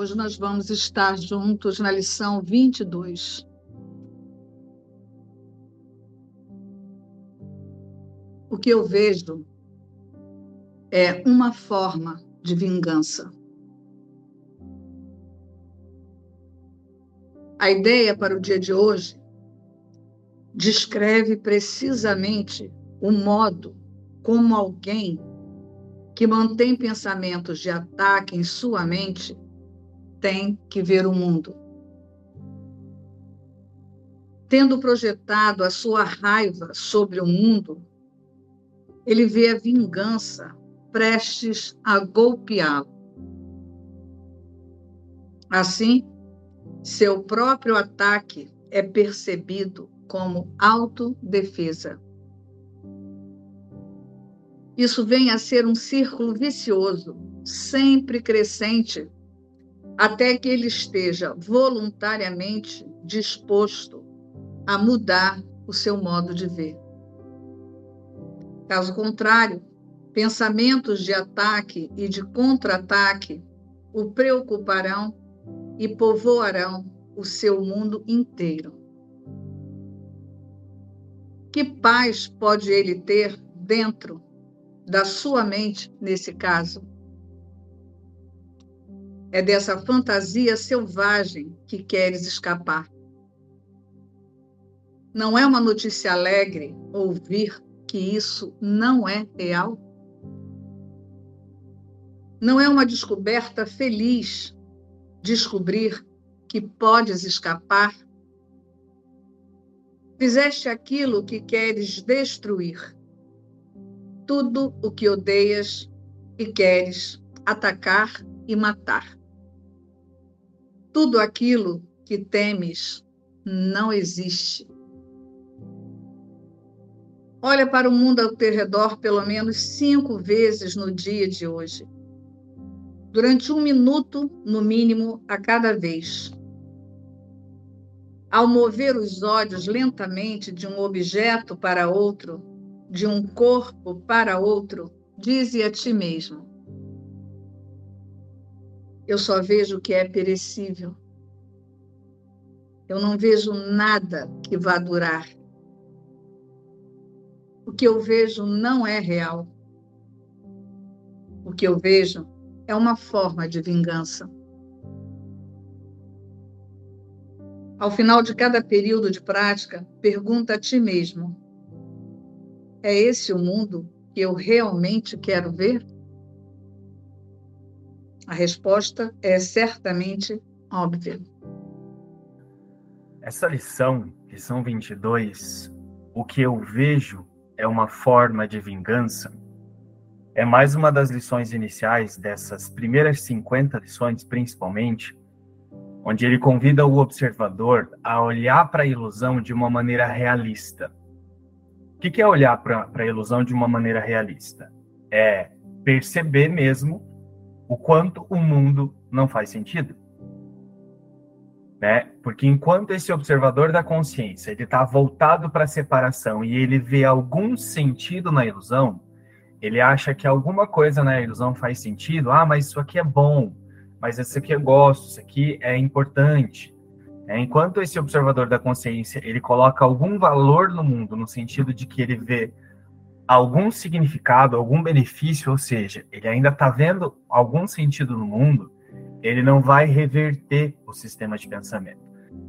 Hoje nós vamos estar juntos na lição 22. O que eu vejo é uma forma de vingança. A ideia para o dia de hoje descreve precisamente o modo como alguém que mantém pensamentos de ataque em sua mente tem que ver o mundo. Tendo projetado a sua raiva sobre o mundo, ele vê a vingança prestes a golpeá-lo. Assim, seu próprio ataque é percebido como autodefesa. Isso vem a ser um círculo vicioso, sempre crescente, até que ele esteja voluntariamente disposto a mudar o seu modo de ver. Caso contrário, pensamentos de ataque e de contra-ataque o preocuparão e povoarão o seu mundo inteiro. Que paz pode ele ter dentro da sua mente nesse caso? É dessa fantasia selvagem que queres escapar. Não é uma notícia alegre ouvir que isso não é real? Não é uma descoberta feliz descobrir que podes escapar? Fizeste aquilo que queres destruir, tudo o que odeias e queres atacar e matar. Tudo aquilo que temes não existe. Olha para o mundo ao teu redor pelo menos cinco vezes no dia de hoje. Durante um minuto, no mínimo, a cada vez. Ao mover os olhos lentamente de um objeto para outro, de um corpo para outro, dize a ti mesmo: eu só vejo o que é perecível. Eu não vejo nada que vá durar. O que eu vejo não é real. O que eu vejo é uma forma de vingança. Ao final de cada período de prática, pergunta a ti mesmo: é esse o mundo que eu realmente quero ver? A resposta é certamente óbvia. Essa lição, lição 22, o que eu vejo é uma forma de vingança, é mais uma das lições iniciais dessas primeiras 50 lições, principalmente, onde ele convida o observador a olhar para a ilusão de uma maneira realista. O que é olhar para a ilusão de uma maneira realista? É perceber mesmo o quanto o mundo não faz sentido. Né? Porque enquanto esse observador da consciência ele está voltado para a separação e ele vê algum sentido na ilusão, ele acha que alguma coisa na ilusão faz sentido. Ah, mas isso aqui é bom, mas isso aqui eu gosto, isso aqui é importante. É, enquanto esse observador da consciência ele coloca algum valor no mundo no sentido de que ele vê algum significado, algum benefício, ou seja, ele ainda está vendo algum sentido no mundo, ele não vai reverter o sistema de pensamento.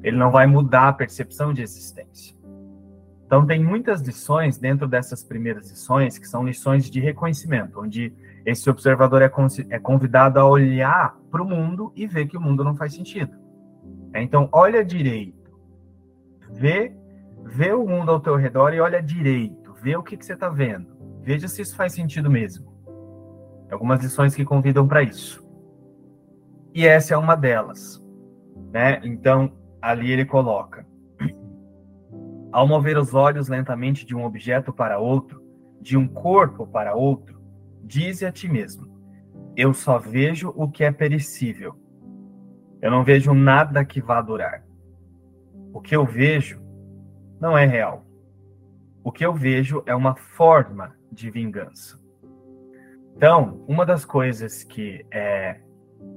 Ele não vai mudar a percepção de existência. Então, tem muitas lições dentro dessas primeiras lições que são lições de reconhecimento, onde esse observador é, é convidado a olhar para o mundo e ver que o mundo não faz sentido. Então, olha direito, vê, vê o mundo ao teu redor e olha direito vê o que, que você está vendo, veja se isso faz sentido mesmo. Algumas lições que convidam para isso. E essa é uma delas. Né? Então, ali ele coloca: Ao mover os olhos lentamente de um objeto para outro, de um corpo para outro, dize a ti mesmo: Eu só vejo o que é perecível. Eu não vejo nada que vá durar. O que eu vejo não é real. O que eu vejo é uma forma de vingança. Então, uma das coisas que é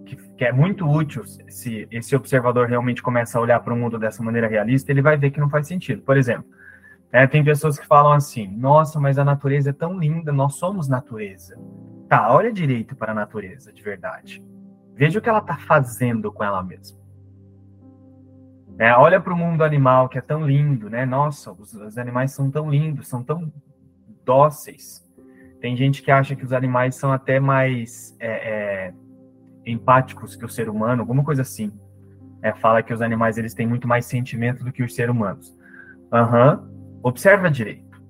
que, que é muito útil se esse observador realmente começa a olhar para o mundo dessa maneira realista, ele vai ver que não faz sentido. Por exemplo, é, tem pessoas que falam assim: nossa, mas a natureza é tão linda, nós somos natureza. Tá, olha direito para a natureza, de verdade. Veja o que ela está fazendo com ela mesma. É, olha para o mundo animal, que é tão lindo, né? Nossa, os, os animais são tão lindos, são tão dóceis. Tem gente que acha que os animais são até mais é, é, empáticos que o ser humano, alguma coisa assim. É, fala que os animais eles têm muito mais sentimento do que os seres humanos. Uhum. Observa direito.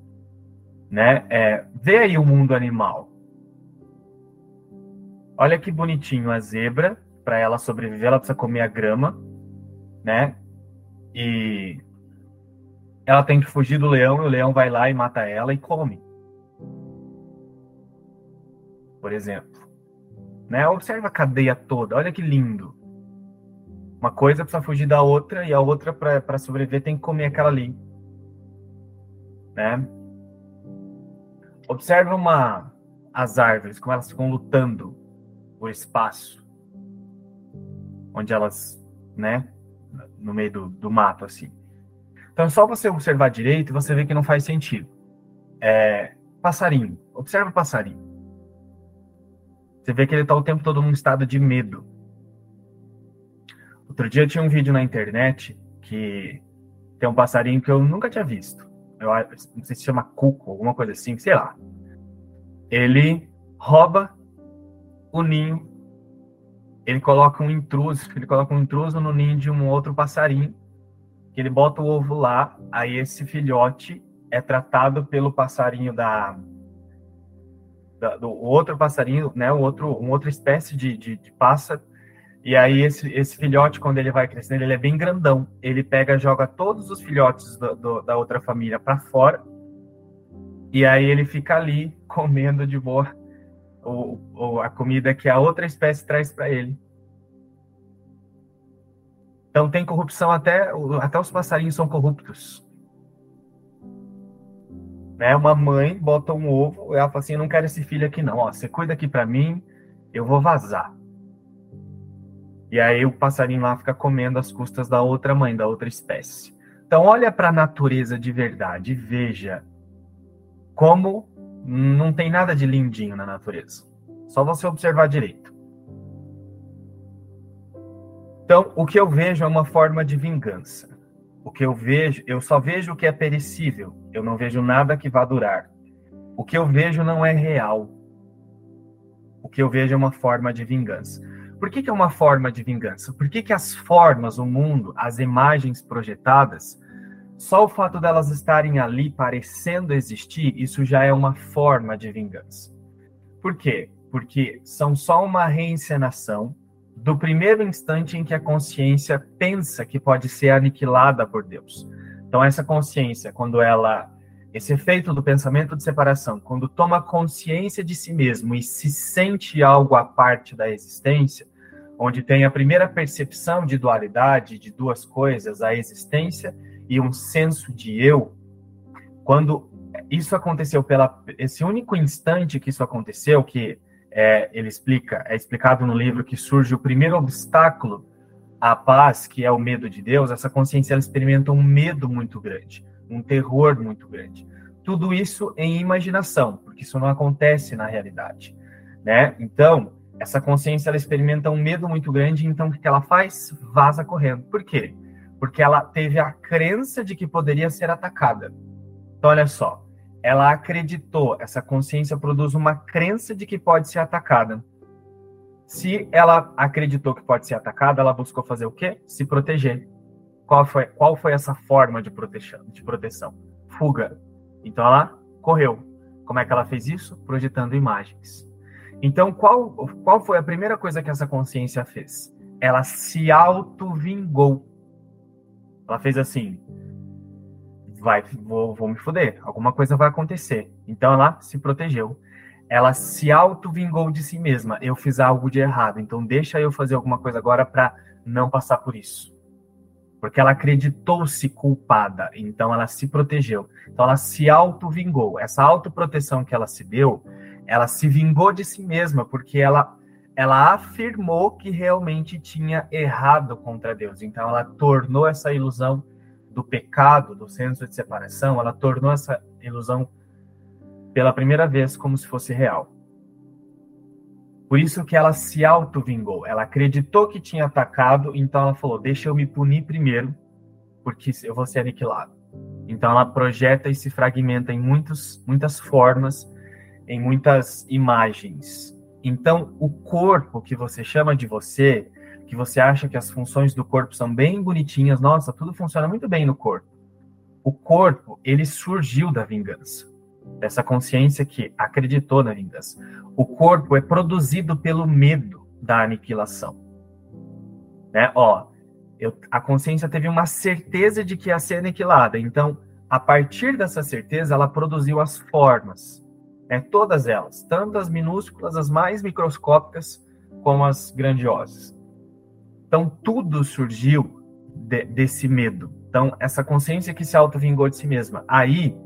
Né? É, vê aí o mundo animal. Olha que bonitinho a zebra, para ela sobreviver, ela precisa comer a grama, né? E ela tem que fugir do leão, e o leão vai lá e mata ela e come. Por exemplo. Né? Observa a cadeia toda, olha que lindo. Uma coisa precisa fugir da outra, e a outra, para sobreviver, tem que comer aquela ali. Né? Observa uma, as árvores, como elas ficam lutando o espaço onde elas, né, no meio do, do mato, assim. Então, só você observar direito, você vê que não faz sentido. É, passarinho, observa o passarinho. Você vê que ele está o tempo todo num estado de medo. Outro dia tinha um vídeo na internet que tem um passarinho que eu nunca tinha visto. Eu não sei se chama cuco, alguma coisa assim, sei lá. Ele rouba o ninho, ele coloca um intruso, ele coloca um intruso no ninho de um outro passarinho, que ele bota o ovo lá, aí esse filhote é tratado pelo passarinho da, da do outro passarinho, né, um outro, uma outra espécie de, de, de pássaro, e aí esse, esse filhote, quando ele vai crescendo, ele é bem grandão. Ele pega, joga todos os filhotes do, do, da outra família para fora. E aí ele fica ali comendo de boa ou, ou a comida que a outra espécie traz para ele. Então tem corrupção até até os passarinhos são corruptos. Né? Uma mãe bota um ovo, ela fala assim, eu não quero esse filho aqui não, ó, você cuida aqui para mim, eu vou vazar. E aí o passarinho lá fica comendo as custas da outra mãe, da outra espécie. Então olha para a natureza de verdade, veja como não tem nada de lindinho na natureza. Só você observar direito. Então, o que eu vejo é uma forma de vingança. O que eu vejo, eu só vejo o que é perecível. Eu não vejo nada que vá durar. O que eu vejo não é real. O que eu vejo é uma forma de vingança. Por que, que é uma forma de vingança? Por que, que as formas, o mundo, as imagens projetadas, só o fato delas estarem ali parecendo existir, isso já é uma forma de vingança. Por quê? Porque são só uma reencenação do primeiro instante em que a consciência pensa que pode ser aniquilada por Deus. Então, essa consciência, quando ela. Esse efeito do pensamento de separação, quando toma consciência de si mesmo e se sente algo à parte da existência, onde tem a primeira percepção de dualidade, de duas coisas, a existência e um senso de eu, quando isso aconteceu pela esse único instante que isso aconteceu, que é, ele explica, é explicado no livro que surge o primeiro obstáculo à paz, que é o medo de Deus, essa consciência ela experimenta um medo muito grande, um terror muito grande. Tudo isso em imaginação, porque isso não acontece na realidade, né? Então, essa consciência ela experimenta um medo muito grande, então o que ela faz? Vaza correndo. Por quê? Porque ela teve a crença de que poderia ser atacada. Então, olha só, ela acreditou, essa consciência produz uma crença de que pode ser atacada. Se ela acreditou que pode ser atacada, ela buscou fazer o quê? Se proteger. Qual foi, qual foi essa forma de proteção, de proteção? Fuga. Então ela correu. Como é que ela fez isso? Projetando imagens. Então, qual, qual foi a primeira coisa que essa consciência fez? Ela se auto-vingou. Ela fez assim: vai, vou, vou me foder, alguma coisa vai acontecer. Então ela se protegeu. Ela se auto-vingou de si mesma. Eu fiz algo de errado, então deixa eu fazer alguma coisa agora para não passar por isso. Porque ela acreditou-se culpada, então ela se protegeu. Então ela se auto-vingou. Essa autoproteção que ela se deu, ela se vingou de si mesma, porque ela ela afirmou que realmente tinha errado contra Deus. Então, ela tornou essa ilusão do pecado, do senso de separação, ela tornou essa ilusão pela primeira vez como se fosse real. Por isso que ela se auto-vingou. Ela acreditou que tinha atacado, então ela falou: Deixa eu me punir primeiro, porque eu vou ser aniquilado. Então ela projeta e se fragmenta em muitos, muitas formas, em muitas imagens. Então, o corpo que você chama de você, que você acha que as funções do corpo são bem bonitinhas, nossa, tudo funciona muito bem no corpo. O corpo, ele surgiu da vingança. Dessa consciência que acreditou na vingança. O corpo é produzido pelo medo da aniquilação. Né? Ó, eu, a consciência teve uma certeza de que ia ser aniquilada. Então, a partir dessa certeza, ela produziu as formas é, todas elas, tanto as minúsculas, as mais microscópicas, como as grandiosas. Então, tudo surgiu de, desse medo. Então, essa consciência que se auto-vingou de si mesma. Aí,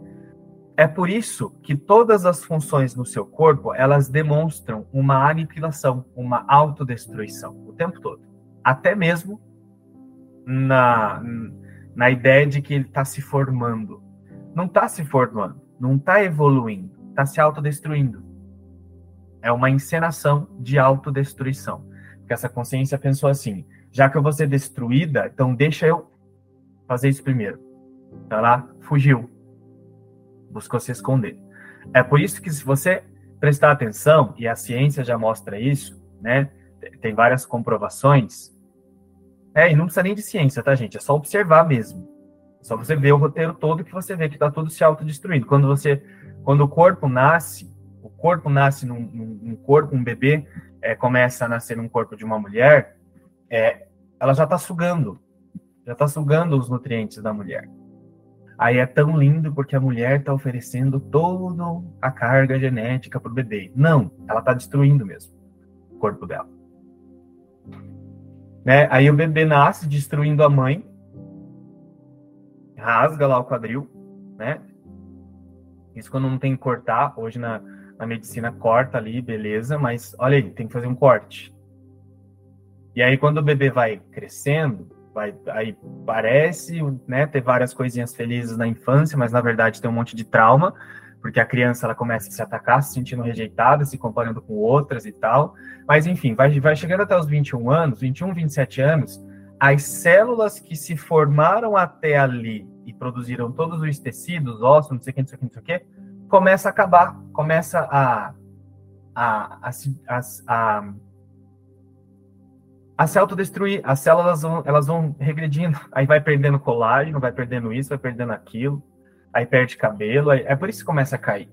é por isso que todas as funções no seu corpo, elas demonstram uma aniquilação, uma autodestruição, o tempo todo. Até mesmo na, na ideia de que ele está se formando. Não está se formando, não está evoluindo está se autodestruindo. É uma encenação de autodestruição. Porque essa consciência pensou assim: já que eu vou ser destruída, então deixa eu fazer isso primeiro. Tá lá, fugiu. Buscou se esconder. É por isso que, se você prestar atenção, e a ciência já mostra isso, né? Tem várias comprovações. É, e não precisa nem de ciência, tá, gente? É só observar mesmo. Só você ver o roteiro todo que você vê que está tudo se autodestruindo. Quando você quando o corpo nasce, o corpo nasce num, num corpo, um bebê é, começa a nascer num corpo de uma mulher, é, ela já está sugando, já está sugando os nutrientes da mulher. Aí é tão lindo porque a mulher está oferecendo toda a carga genética para o bebê. Não, ela está destruindo mesmo o corpo dela. Né? Aí o bebê nasce destruindo a mãe, rasga lá o quadril, né? Isso quando não tem que cortar, hoje na, na medicina corta ali, beleza, mas olha aí, tem que fazer um corte. E aí quando o bebê vai crescendo, vai, aí parece né, ter várias coisinhas felizes na infância, mas na verdade tem um monte de trauma, porque a criança ela começa a se atacar, se sentindo rejeitada, se comparando com outras e tal. Mas enfim, vai, vai chegando até os 21 anos, 21, 27 anos, as células que se formaram até ali e produziram todos os tecidos, ossos, não sei o que, não sei o que, não sei o que, começa a acabar, começa a, a, a, a, a, a se autodestruir. As células vão, elas vão regredindo, aí vai perdendo colágeno, vai perdendo isso, vai perdendo aquilo, aí perde cabelo, aí, é por isso que começa a cair.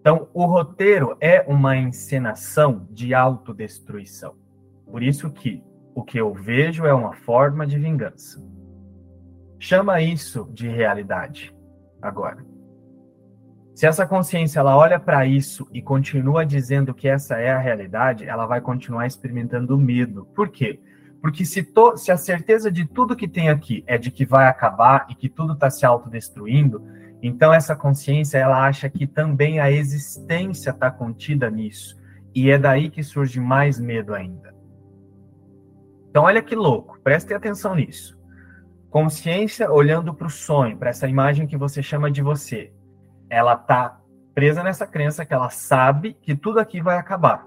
Então, o roteiro é uma encenação de autodestruição. Por isso que o que eu vejo é uma forma de vingança. Chama isso de realidade agora. Se essa consciência ela olha para isso e continua dizendo que essa é a realidade, ela vai continuar experimentando medo. Por quê? Porque se, to, se a certeza de tudo que tem aqui é de que vai acabar e que tudo está se autodestruindo, então essa consciência ela acha que também a existência está contida nisso. E é daí que surge mais medo ainda. Então olha que louco, prestem atenção nisso. Consciência olhando para o sonho, para essa imagem que você chama de você. Ela está presa nessa crença que ela sabe que tudo aqui vai acabar.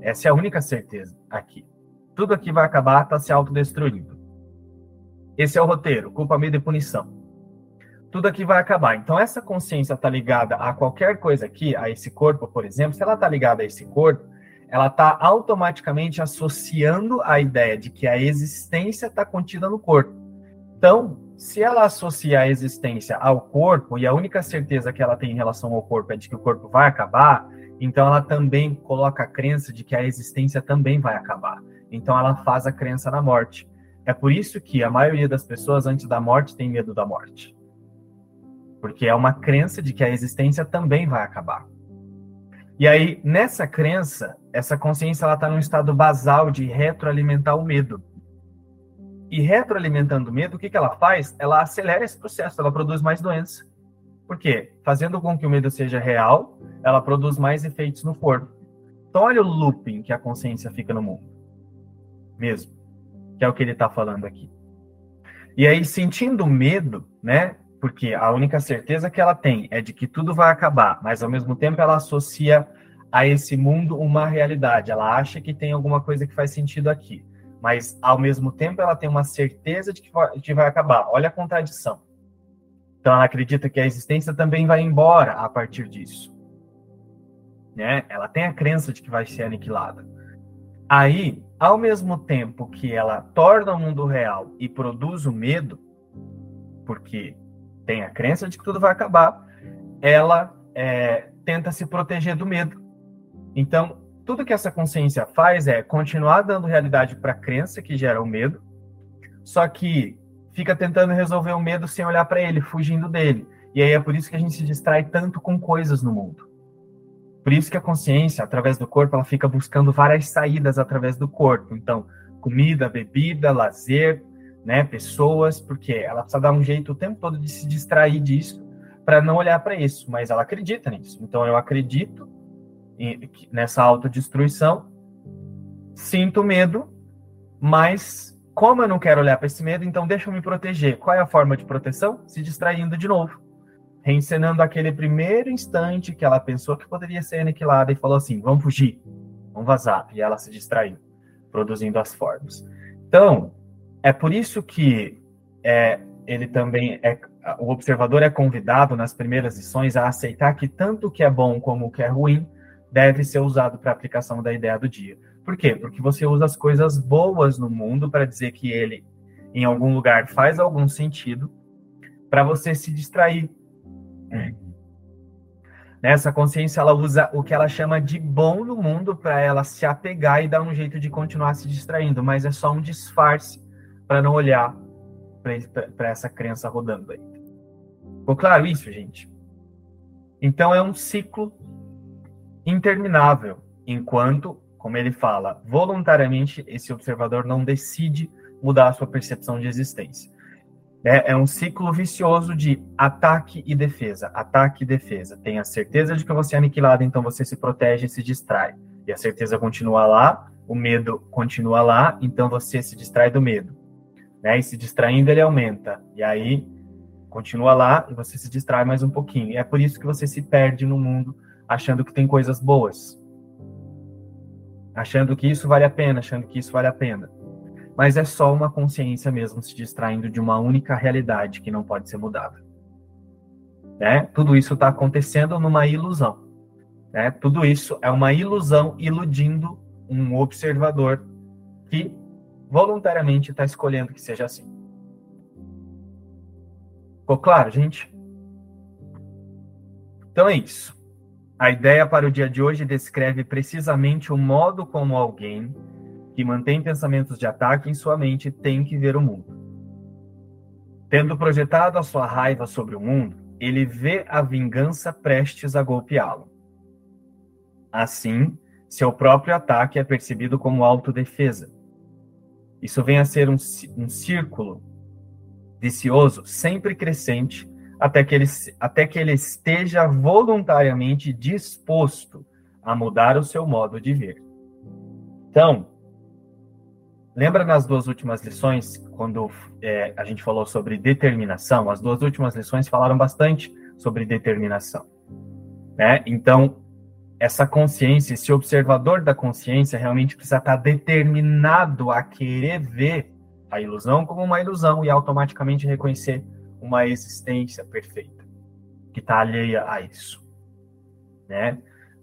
Essa é a única certeza aqui. Tudo aqui vai acabar, está se autodestruindo. Esse é o roteiro, culpa, medo e punição. Tudo aqui vai acabar. Então, essa consciência está ligada a qualquer coisa aqui, a esse corpo, por exemplo. Se ela está ligada a esse corpo, ela está automaticamente associando a ideia de que a existência está contida no corpo. Então, se ela associa a existência ao corpo, e a única certeza que ela tem em relação ao corpo é de que o corpo vai acabar, então ela também coloca a crença de que a existência também vai acabar. Então ela faz a crença na morte. É por isso que a maioria das pessoas antes da morte tem medo da morte. Porque é uma crença de que a existência também vai acabar. E aí, nessa crença, essa consciência ela está num estado basal de retroalimentar o medo. E retroalimentando o medo, o que, que ela faz? Ela acelera esse processo, ela produz mais doença. Por quê? Fazendo com que o medo seja real, ela produz mais efeitos no corpo. Então, olha o looping que a consciência fica no mundo. Mesmo. Que é o que ele está falando aqui. E aí, sentindo medo, né? Porque a única certeza que ela tem é de que tudo vai acabar, mas ao mesmo tempo ela associa a esse mundo uma realidade. Ela acha que tem alguma coisa que faz sentido aqui, mas ao mesmo tempo ela tem uma certeza de que vai, acabar. Olha a contradição. Então ela acredita que a existência também vai embora a partir disso. Né? Ela tem a crença de que vai ser aniquilada. Aí, ao mesmo tempo que ela torna o mundo real e produz o medo, porque tem a crença de que tudo vai acabar, ela é, tenta se proteger do medo. Então, tudo que essa consciência faz é continuar dando realidade para a crença que gera o medo, só que fica tentando resolver o medo sem olhar para ele, fugindo dele. E aí é por isso que a gente se distrai tanto com coisas no mundo. Por isso que a consciência, através do corpo, ela fica buscando várias saídas através do corpo. Então, comida, bebida, lazer, né, pessoas, porque ela precisa dar um jeito o tempo todo de se distrair disso para não olhar para isso, mas ela acredita nisso. Então, eu acredito nessa autodestruição, sinto medo, mas como eu não quero olhar para esse medo, então deixa eu me proteger. Qual é a forma de proteção? Se distraindo de novo. Reencenando aquele primeiro instante que ela pensou que poderia ser aniquilada e falou assim: vamos fugir, vamos vazar. E ela se distraiu, produzindo as formas. Então, é por isso que é, ele também é. O observador é convidado nas primeiras lições a aceitar que tanto o que é bom como o que é ruim deve ser usado para aplicação da ideia do dia. Por quê? Porque você usa as coisas boas no mundo para dizer que ele, em algum lugar, faz algum sentido para você se distrair. Nessa consciência, ela usa o que ela chama de bom no mundo para ela se apegar e dar um jeito de continuar se distraindo, mas é só um disfarce para não olhar para essa crença rodando aí. Ficou claro isso, gente? Então é um ciclo interminável, enquanto como ele fala, voluntariamente esse observador não decide mudar a sua percepção de existência. É, é, um ciclo vicioso de ataque e defesa, ataque e defesa. Tem a certeza de que você é aniquilado, então você se protege e se distrai. E a certeza continua lá, o medo continua lá, então você se distrai do medo. Né? E se distraindo, ele aumenta. E aí continua lá e você se distrai mais um pouquinho. E é por isso que você se perde no mundo achando que tem coisas boas achando que isso vale a pena, achando que isso vale a pena. Mas é só uma consciência mesmo se distraindo de uma única realidade que não pode ser mudada. Né? Tudo isso está acontecendo numa ilusão. Né? Tudo isso é uma ilusão iludindo um observador que voluntariamente está escolhendo que seja assim. Ficou claro, gente? Então é isso. A ideia para o dia de hoje descreve precisamente o modo como alguém que mantém pensamentos de ataque em sua mente tem que ver o mundo. Tendo projetado a sua raiva sobre o mundo, ele vê a vingança prestes a golpeá-lo. Assim, seu próprio ataque é percebido como autodefesa. Isso vem a ser um, um círculo vicioso, sempre crescente, até que ele, até que ele esteja voluntariamente disposto a mudar o seu modo de ver. Então, lembra nas duas últimas lições, quando é, a gente falou sobre determinação? As duas últimas lições falaram bastante sobre determinação. Né? Então, essa consciência, esse observador da consciência, realmente precisa estar determinado a querer ver a ilusão como uma ilusão e automaticamente reconhecer uma existência perfeita que está alheia a isso, né?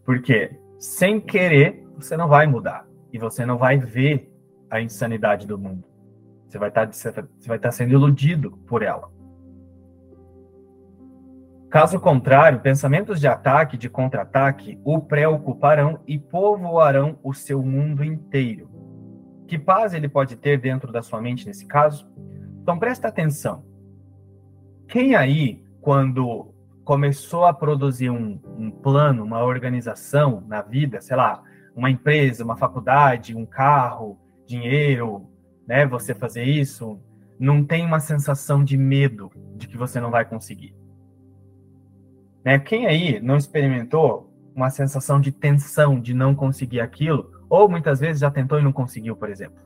Porque sem querer você não vai mudar e você não vai ver a insanidade do mundo. Você vai estar tá, você vai estar tá sendo iludido por ela. Caso contrário, pensamentos de ataque, de contra-ataque, o preocuparão e povoarão o seu mundo inteiro. Que paz ele pode ter dentro da sua mente nesse caso? Então presta atenção. Quem aí, quando começou a produzir um, um, plano, uma organização na vida, sei lá, uma empresa, uma faculdade, um carro, dinheiro, né? Você fazer isso, não tem uma sensação de medo de que você não vai conseguir. Né? Quem aí não experimentou uma sensação de tensão, de não conseguir aquilo, ou muitas vezes já tentou e não conseguiu, por exemplo.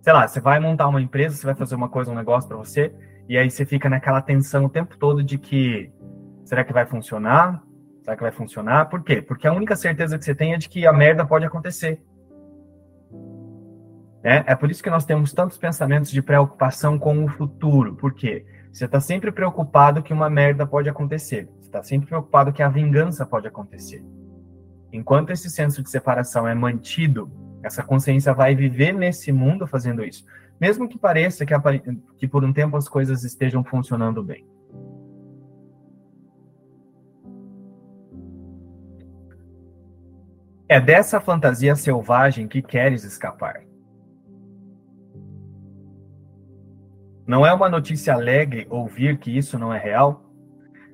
Sei lá, você vai montar uma empresa, você vai fazer uma coisa, um negócio para você, e aí você fica naquela tensão o tempo todo de que será que vai funcionar? Será que vai funcionar? Por quê? Porque a única certeza que você tem é de que a merda pode acontecer. É, é por isso que nós temos tantos pensamentos de preocupação com o futuro. Por quê? Você está sempre preocupado que uma merda pode acontecer. Você está sempre preocupado que a vingança pode acontecer. Enquanto esse senso de separação é mantido, essa consciência vai viver nesse mundo fazendo isso. Mesmo que pareça que, que por um tempo as coisas estejam funcionando bem. É dessa fantasia selvagem que queres escapar. Não é uma notícia alegre ouvir que isso não é real?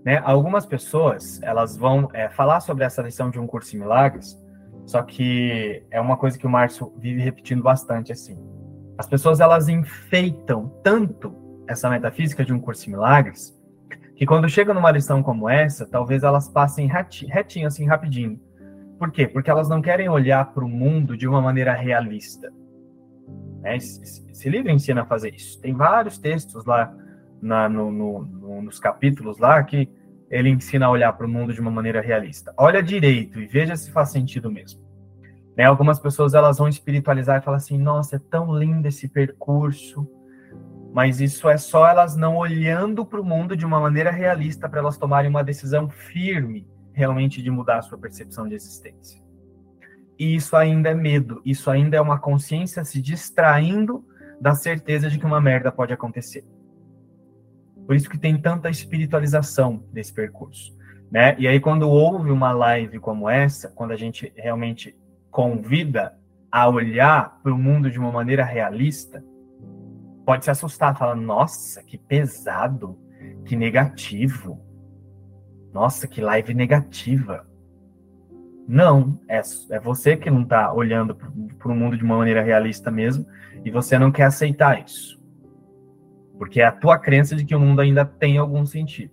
Né? Algumas pessoas elas vão é, falar sobre essa lição de um curso em milagres, só que é uma coisa que o Márcio vive repetindo bastante assim. As pessoas elas enfeitam tanto essa metafísica de um curso em milagres que quando chegam numa lição como essa, talvez elas passem retinho assim rapidinho por quê? Porque elas não querem olhar para o mundo de uma maneira realista. Né? Esse, esse, livro ensina a fazer isso. Tem vários textos lá na, no, no, no, nos capítulos lá que ele ensina a olhar para o mundo de uma maneira realista. Olha direito e veja se faz sentido mesmo. Né? Algumas pessoas elas vão espiritualizar e falar assim: nossa, é tão lindo esse percurso. Mas isso é só elas não olhando para o mundo de uma maneira realista para elas tomarem uma decisão firme realmente de mudar a sua percepção de existência. E isso ainda é medo, isso ainda é uma consciência se distraindo da certeza de que uma merda pode acontecer. Por isso que tem tanta espiritualização desse percurso, né? E aí quando houve uma live como essa, quando a gente realmente convida a olhar para o mundo de uma maneira realista, pode se assustar, falar: "Nossa, que pesado, que negativo, nossa, que live negativa. Não, é, é você que não está olhando para o mundo de uma maneira realista mesmo e você não quer aceitar isso. Porque é a tua crença de que o mundo ainda tem algum sentido.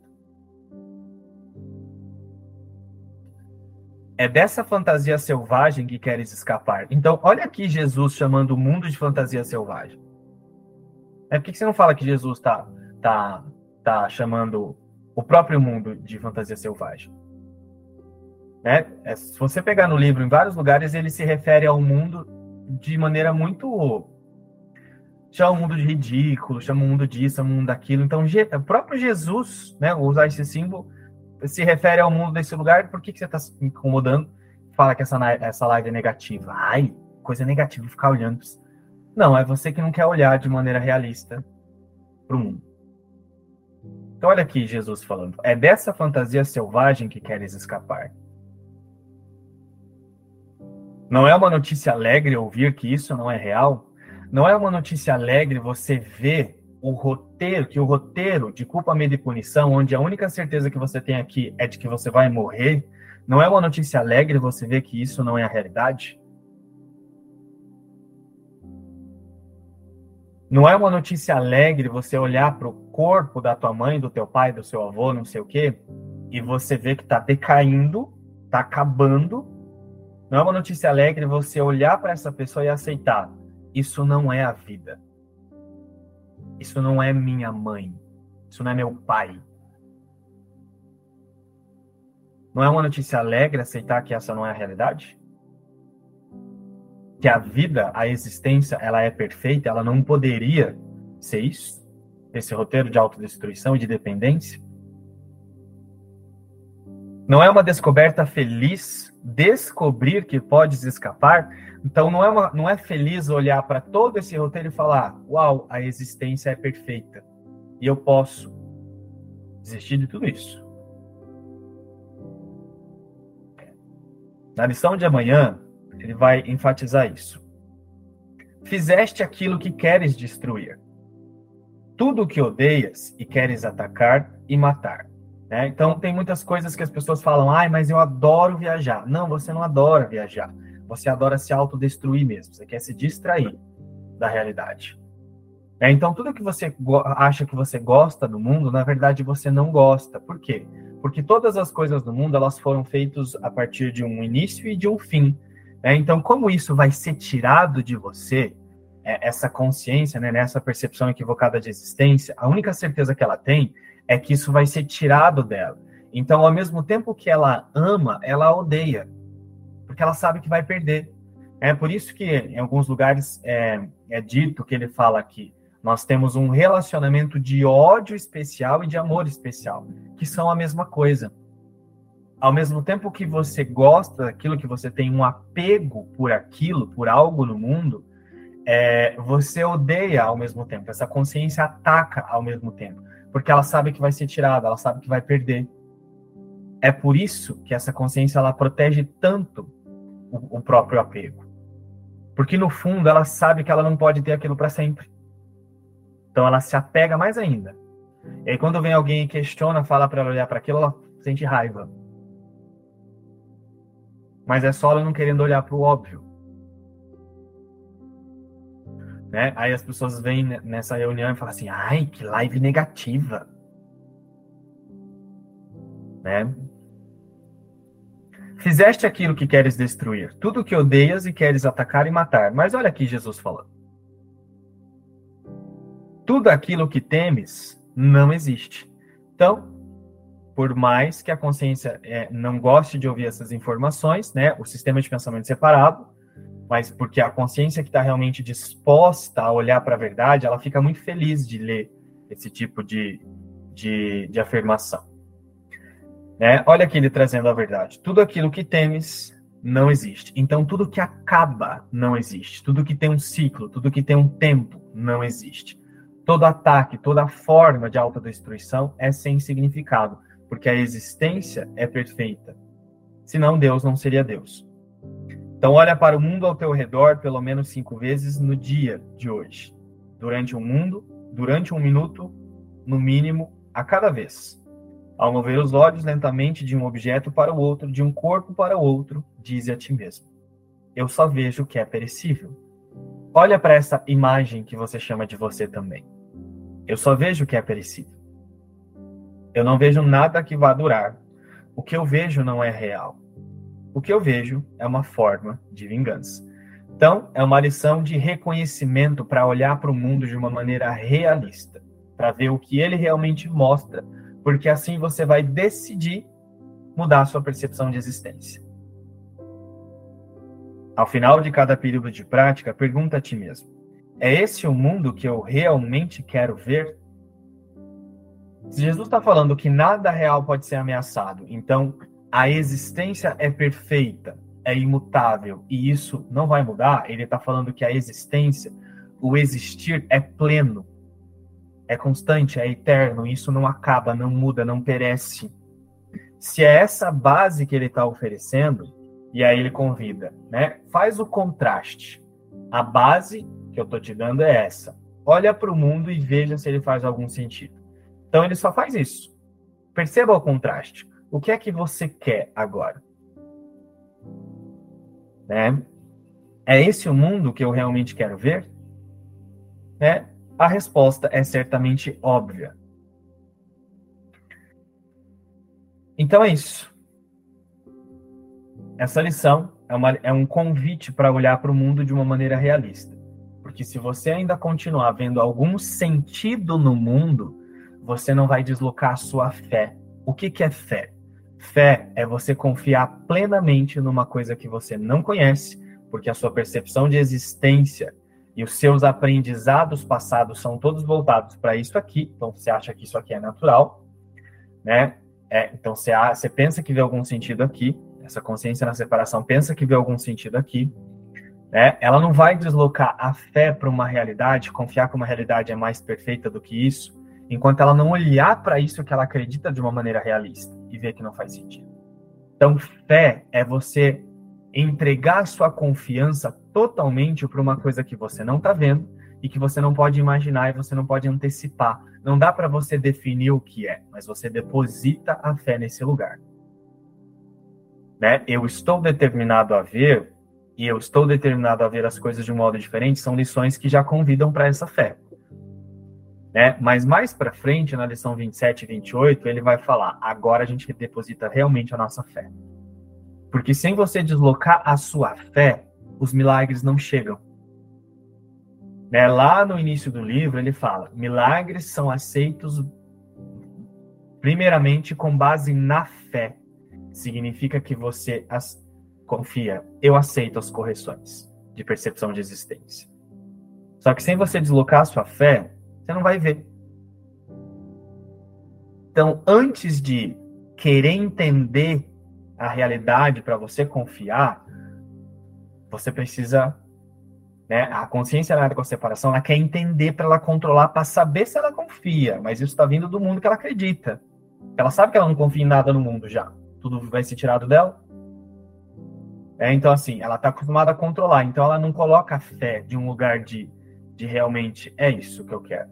É dessa fantasia selvagem que queres escapar. Então, olha aqui Jesus chamando o mundo de fantasia selvagem. É por que você não fala que Jesus está tá, tá chamando o próprio mundo de fantasia selvagem. Né? É, se você pegar no livro, em vários lugares, ele se refere ao mundo de maneira muito. Chama o mundo de ridículo, chama o mundo disso, chama o mundo daquilo. Então, o próprio Jesus, né, usar esse símbolo, se refere ao mundo desse lugar. Por que, que você está se incomodando? Fala que essa, essa live é negativa. Ai, coisa negativa ficar olhando. Não, é você que não quer olhar de maneira realista para o mundo. Então, olha aqui Jesus falando: é dessa fantasia selvagem que queres escapar. Não é uma notícia alegre ouvir que isso não é real? Não é uma notícia alegre você ver o roteiro, que o roteiro de culpa, medo e punição, onde a única certeza que você tem aqui é de que você vai morrer, não é uma notícia alegre você ver que isso não é a realidade? Não é uma notícia alegre você olhar para o corpo da tua mãe, do teu pai, do seu avô, não sei o quê, e você ver que está decaindo, está acabando. Não é uma notícia alegre você olhar para essa pessoa e aceitar. Isso não é a vida. Isso não é minha mãe. Isso não é meu pai. Não é uma notícia alegre aceitar que essa não é a realidade? que a vida, a existência, ela é perfeita, ela não poderia ser isso? Esse roteiro de autodestruição e de dependência? Não é uma descoberta feliz descobrir que podes escapar? Então não é, uma, não é feliz olhar para todo esse roteiro e falar: uau, a existência é perfeita e eu posso desistir de tudo isso. Na lição de amanhã, ele vai enfatizar isso. Fizeste aquilo que queres destruir. Tudo o que odeias e queres atacar e matar. Né? Então, tem muitas coisas que as pessoas falam, ai, mas eu adoro viajar. Não, você não adora viajar. Você adora se autodestruir mesmo. Você quer se distrair da realidade. É, então, tudo que você acha que você gosta do mundo, na verdade, você não gosta. Por quê? porque todas as coisas do mundo elas foram feitas a partir de um início e de um fim. Né? Então, como isso vai ser tirado de você, é, essa consciência, né, nessa percepção equivocada de existência, a única certeza que ela tem é que isso vai ser tirado dela. Então, ao mesmo tempo que ela ama, ela odeia, porque ela sabe que vai perder. É por isso que em alguns lugares é, é dito que ele fala que nós temos um relacionamento de ódio especial e de amor especial, que são a mesma coisa. Ao mesmo tempo que você gosta daquilo, que você tem um apego por aquilo, por algo no mundo, é, você odeia ao mesmo tempo. Essa consciência ataca ao mesmo tempo, porque ela sabe que vai ser tirada, ela sabe que vai perder. É por isso que essa consciência ela protege tanto o, próprio apego, porque no fundo ela sabe que ela não pode ter aquilo para sempre. Então ela se apega mais ainda. E aí quando vem alguém e questiona, fala para ela olhar para aquilo, ela sente raiva. Mas é só ela não querendo olhar para o óbvio. Né? Aí as pessoas vêm nessa reunião e falam assim: ai, que live negativa. Né? Fizeste aquilo que queres destruir, tudo que odeias e queres atacar e matar. Mas olha aqui Jesus falando tudo aquilo que temes não existe. Então, por mais que a consciência é, não goste de ouvir essas informações, né, o sistema de pensamento separado, mas porque a consciência que está realmente disposta a olhar para a verdade, ela fica muito feliz de ler esse tipo de, de, de afirmação. Né? Olha aqui ele trazendo a verdade. Tudo aquilo que temes não existe. Então, tudo que acaba não existe. Tudo que tem um ciclo, tudo que tem um tempo não existe. Todo ataque, toda forma de autodestruição é sem significado, porque a existência é perfeita. Senão Deus não seria Deus. Então olha para o mundo ao teu redor pelo menos cinco vezes no dia de hoje. Durante um mundo, durante um minuto, no mínimo, a cada vez. Ao mover os olhos lentamente de um objeto para o outro, de um corpo para o outro, dize a ti mesmo: Eu só vejo o que é perecível. Olha para essa imagem que você chama de você também. Eu só vejo o que é perecível. Eu não vejo nada que vá durar. O que eu vejo não é real. O que eu vejo é uma forma de vingança. Então, é uma lição de reconhecimento para olhar para o mundo de uma maneira realista, para ver o que ele realmente mostra, porque assim você vai decidir mudar a sua percepção de existência. Ao final de cada período de prática, pergunta a ti mesmo: é esse o mundo que eu realmente quero ver? Se Jesus está falando que nada real pode ser ameaçado, então a existência é perfeita, é imutável e isso não vai mudar, ele está falando que a existência, o existir é pleno, é constante, é eterno, isso não acaba, não muda, não perece. Se é essa base que ele está oferecendo, e aí ele convida, né? Faz o contraste. A base que eu estou te dando é essa. Olha para o mundo e veja se ele faz algum sentido. Então ele só faz isso. Perceba o contraste. O que é que você quer agora? Né? É esse o mundo que eu realmente quero ver? Né? A resposta é certamente óbvia. Então é isso. Essa lição é, uma, é um convite para olhar para o mundo de uma maneira realista. Porque se você ainda continuar vendo algum sentido no mundo, você não vai deslocar a sua fé. O que, que é fé? Fé é você confiar plenamente numa coisa que você não conhece, porque a sua percepção de existência e os seus aprendizados passados são todos voltados para isso aqui. Então você acha que isso aqui é natural, né? É, então você, você pensa que vê algum sentido aqui. Essa consciência na separação pensa que vê algum sentido aqui. Né? Ela não vai deslocar a fé para uma realidade, confiar que uma realidade é mais perfeita do que isso, enquanto ela não olhar para isso que ela acredita de uma maneira realista e ver que não faz sentido. Então, fé é você entregar sua confiança totalmente para uma coisa que você não está vendo e que você não pode imaginar e você não pode antecipar. Não dá para você definir o que é, mas você deposita a fé nesse lugar. Né? Eu estou determinado a ver e eu estou determinado a ver as coisas de um modo diferente, são lições que já convidam para essa fé. Né? Mas mais para frente, na lição 27 e 28, ele vai falar: agora a gente deposita realmente a nossa fé. Porque sem você deslocar a sua fé, os milagres não chegam. Né? Lá no início do livro, ele fala: milagres são aceitos primeiramente com base na fé. Significa que você as confia, eu aceito as correções de percepção de existência. Só que sem você deslocar a sua fé, você não vai ver. Então, antes de querer entender a realidade para você confiar, você precisa. Né, a consciência nada com a separação, ela quer entender para ela controlar, para saber se ela confia, mas isso está vindo do mundo que ela acredita. Ela sabe que ela não confia em nada no mundo já. Tudo vai ser tirado dela. É, então, assim, ela está acostumada a controlar. Então, ela não coloca a fé de um lugar de, de realmente é isso que eu quero.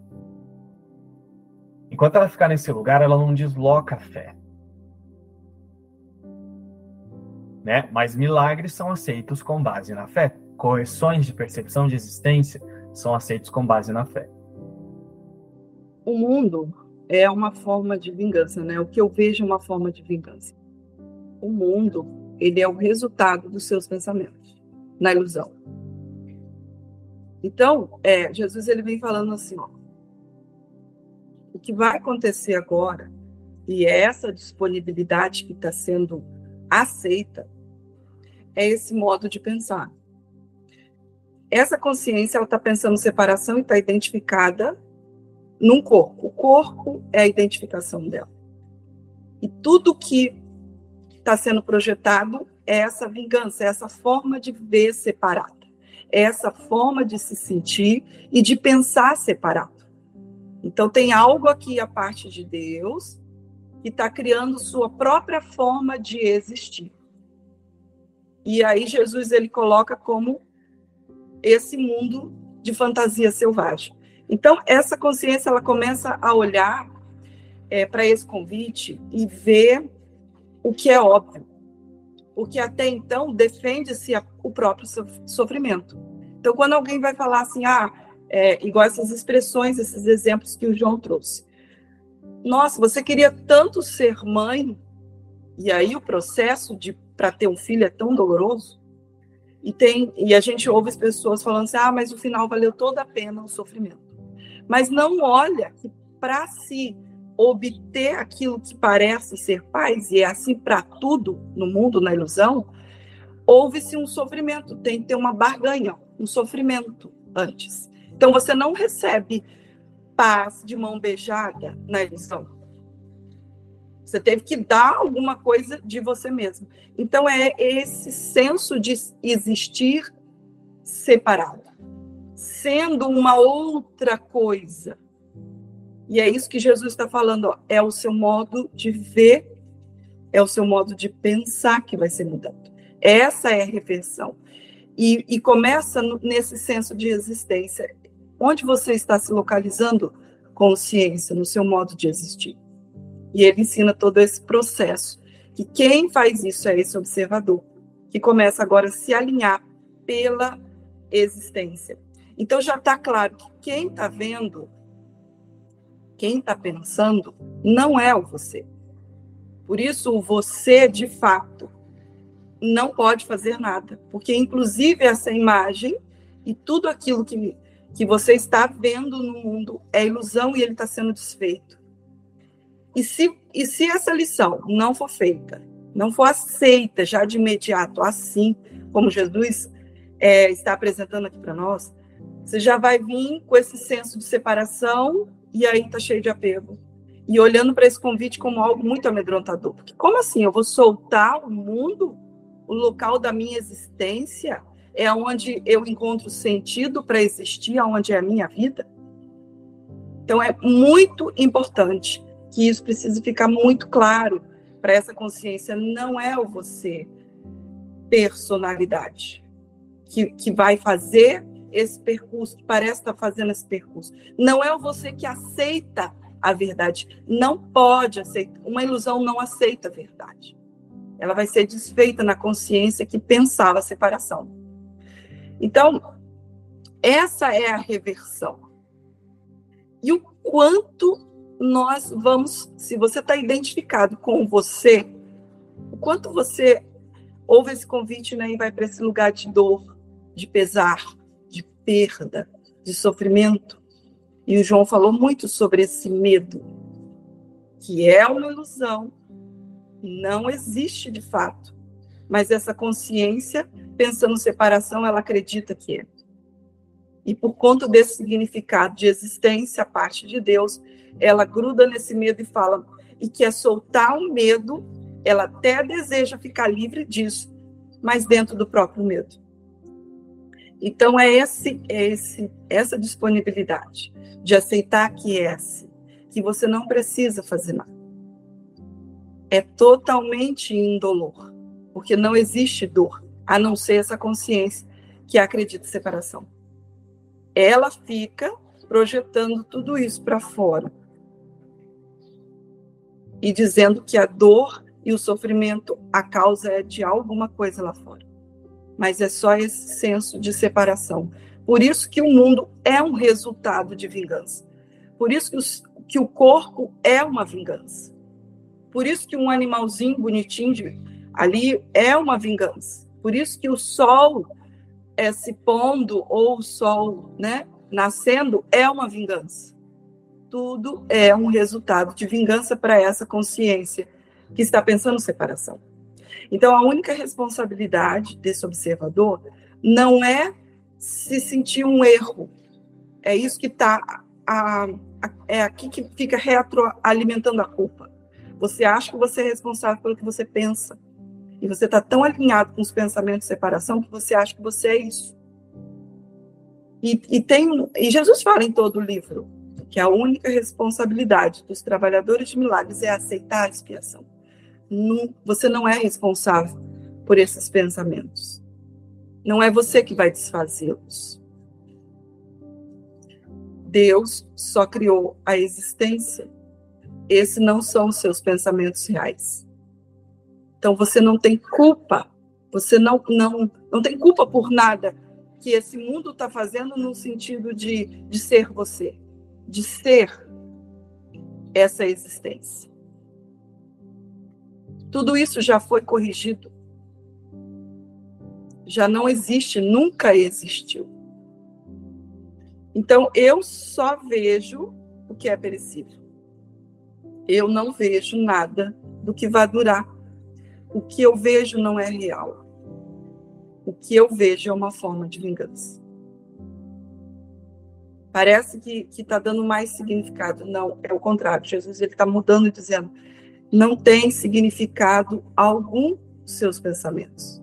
Enquanto ela ficar nesse lugar, ela não desloca a fé. Né? Mas milagres são aceitos com base na fé. Correções de percepção de existência são aceitos com base na fé. O mundo é uma forma de vingança, né? O que eu vejo é uma forma de vingança. O mundo, ele é o resultado dos seus pensamentos, na ilusão. Então, é, Jesus ele vem falando assim, ó, o que vai acontecer agora e é essa disponibilidade que está sendo aceita é esse modo de pensar. Essa consciência ela está pensando separação e está identificada num corpo. O corpo é a identificação dela. E tudo que está sendo projetado é essa vingança, é essa forma de ver separada, é essa forma de se sentir e de pensar separado. Então, tem algo aqui a parte de Deus que está criando sua própria forma de existir. E aí, Jesus ele coloca como esse mundo de fantasia selvagem. Então, essa consciência ela começa a olhar é, para esse convite e ver o que é óbvio, porque até então defende-se o próprio sofrimento. Então, quando alguém vai falar assim, ah, é, igual essas expressões, esses exemplos que o João trouxe. Nossa, você queria tanto ser mãe, e aí o processo de para ter um filho é tão doloroso. E tem e a gente ouve as pessoas falando assim: "Ah, mas o final valeu toda a pena o sofrimento". Mas não olha que para se obter aquilo que parece ser paz e é assim para tudo no mundo na ilusão, houve-se um sofrimento, tem que ter uma barganha, um sofrimento antes. Então você não recebe paz de mão beijada na ilusão. Você teve que dar alguma coisa de você mesmo. Então é esse senso de existir separado, sendo uma outra coisa. E é isso que Jesus está falando, ó, é o seu modo de ver, é o seu modo de pensar que vai ser mudado. Essa é a refeição. E, e começa no, nesse senso de existência onde você está se localizando consciência no seu modo de existir. E ele ensina todo esse processo, que quem faz isso é esse observador, que começa agora a se alinhar pela existência. Então já está claro que quem está vendo, quem está pensando, não é o você. Por isso, o você, de fato, não pode fazer nada, porque, inclusive, essa imagem e tudo aquilo que que você está vendo no mundo é ilusão e ele está sendo desfeito. E se, e se essa lição não for feita, não for aceita já de imediato, assim como Jesus é, está apresentando aqui para nós, você já vai vir com esse senso de separação e aí está cheio de apego. E olhando para esse convite como algo muito amedrontador. Porque como assim? Eu vou soltar o mundo, o local da minha existência, é onde eu encontro sentido para existir, onde é a minha vida. Então é muito importante que isso precise ficar muito claro para essa consciência. Não é o você personalidade que, que vai fazer esse percurso, que parece estar fazendo esse percurso. Não é o você que aceita a verdade. Não pode aceitar. Uma ilusão não aceita a verdade. Ela vai ser desfeita na consciência que pensava a separação. Então, essa é a reversão. E o, quanto nós vamos, se você está identificado com você, o quanto você ouve esse convite né, e vai para esse lugar de dor, de pesar, de perda, de sofrimento. E o João falou muito sobre esse medo, que é uma ilusão, não existe de fato. Mas essa consciência, pensando separação, ela acredita que é. E por conta desse significado de existência a parte de Deus, ela gruda nesse medo e fala e quer soltar o medo, ela até deseja ficar livre disso, mas dentro do próprio medo. Então é esse, é esse essa disponibilidade de aceitar que é esse, que você não precisa fazer nada. É totalmente indolor, porque não existe dor, a não ser essa consciência que acredita em separação ela fica projetando tudo isso para fora e dizendo que a dor e o sofrimento, a causa é de alguma coisa lá fora. Mas é só esse senso de separação. Por isso que o mundo é um resultado de vingança. Por isso que, os, que o corpo é uma vingança. Por isso que um animalzinho bonitinho de, ali é uma vingança. Por isso que o sol é, se pondo ou o sol né, nascendo é uma vingança. Tudo é um resultado de vingança para essa consciência que está pensando separação. Então, a única responsabilidade desse observador não é se sentir um erro. É isso que está. É aqui que fica retroalimentando a culpa. Você acha que você é responsável pelo que você pensa. E você está tão alinhado com os pensamentos de separação que você acha que você é isso. E, e, tem, e Jesus fala em todo o livro que a única responsabilidade dos trabalhadores de milagres é aceitar a expiação. Não, você não é responsável por esses pensamentos. Não é você que vai desfazê-los. Deus só criou a existência. Esses não são os seus pensamentos reais. Então você não tem culpa, você não, não, não tem culpa por nada que esse mundo está fazendo no sentido de, de ser você, de ser essa existência. Tudo isso já foi corrigido. Já não existe, nunca existiu. Então eu só vejo o que é perecível. Eu não vejo nada do que vai durar o que eu vejo não é real. O que eu vejo é uma forma de vingança. Parece que está dando mais significado. Não, é o contrário. Jesus está mudando e dizendo: não tem significado algum seus pensamentos.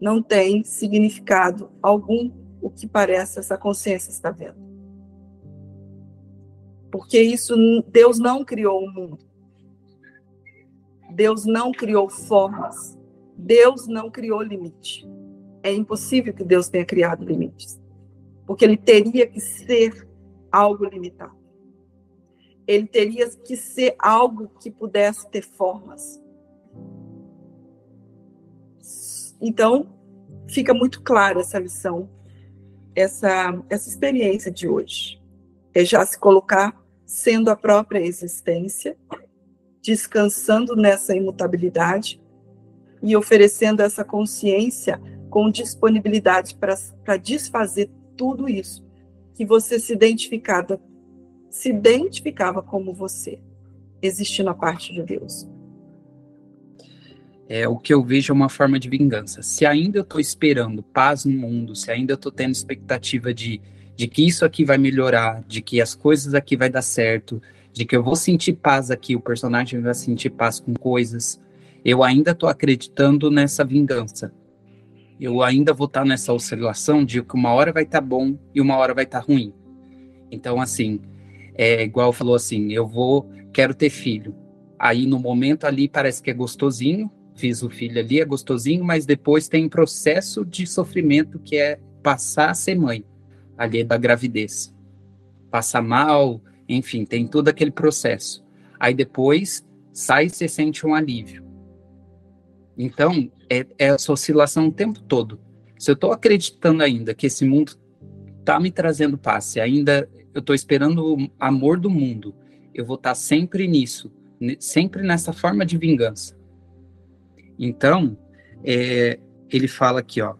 Não tem significado algum o que parece essa consciência está vendo. Porque isso Deus não criou o mundo. Deus não criou formas. Deus não criou limite. É impossível que Deus tenha criado limites. Porque ele teria que ser algo limitado. Ele teria que ser algo que pudesse ter formas. Então, fica muito clara essa lição, essa, essa experiência de hoje. É já se colocar sendo a própria existência descansando nessa imutabilidade e oferecendo essa consciência com disponibilidade para desfazer tudo isso que você se identificava, se identificava como você, existindo a parte de Deus. É, o que eu vejo é uma forma de vingança. Se ainda eu estou esperando paz no mundo, se ainda eu estou tendo expectativa de, de que isso aqui vai melhorar, de que as coisas aqui vai dar certo, de que eu vou sentir paz aqui, o personagem vai sentir paz com coisas. Eu ainda estou acreditando nessa vingança. Eu ainda vou estar tá nessa oscilação de que uma hora vai estar tá bom e uma hora vai estar tá ruim. Então, assim, é igual falou assim, eu vou, quero ter filho. Aí no momento ali parece que é gostosinho, fiz o filho ali, é gostosinho, mas depois tem processo de sofrimento que é passar a ser mãe, ali da gravidez. Passa mal, enfim, tem todo aquele processo. Aí depois sai e você sente um alívio. Então, é, é essa oscilação o tempo todo. Se eu estou acreditando ainda que esse mundo está me trazendo paz, se ainda eu estou esperando o amor do mundo, eu vou estar tá sempre nisso, sempre nessa forma de vingança. Então, é, ele fala aqui, ó,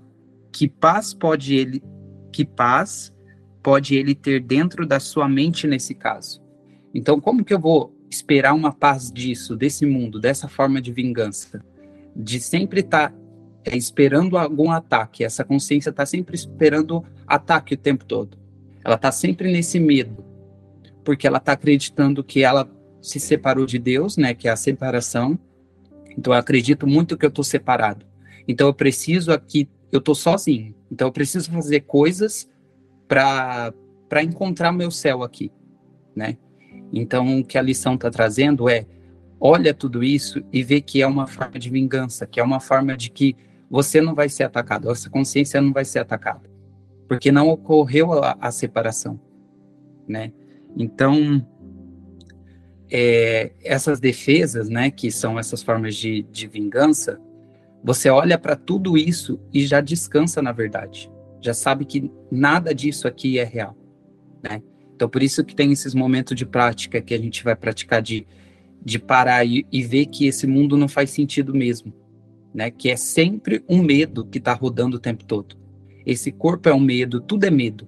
que paz pode ele, que paz pode ele ter dentro da sua mente nesse caso. Então, como que eu vou esperar uma paz disso, desse mundo, dessa forma de vingança, de sempre estar tá, é, esperando algum ataque? Essa consciência está sempre esperando ataque o tempo todo. Ela está sempre nesse medo, porque ela está acreditando que ela se separou de Deus, né? Que é a separação. Então, eu acredito muito que eu estou separado. Então, eu preciso aqui, eu estou sozinho. Então, eu preciso fazer coisas para encontrar meu céu aqui, né? Então, o que a lição está trazendo é: olha tudo isso e vê que é uma forma de vingança, que é uma forma de que você não vai ser atacado, essa consciência não vai ser atacada, porque não ocorreu a, a separação, né? Então, é, essas defesas, né, que são essas formas de, de vingança, você olha para tudo isso e já descansa na verdade, já sabe que nada disso aqui é real, né? Então, por isso que tem esses momentos de prática que a gente vai praticar de, de parar e, e ver que esse mundo não faz sentido mesmo, né? Que é sempre um medo que está rodando o tempo todo. Esse corpo é um medo, tudo é medo.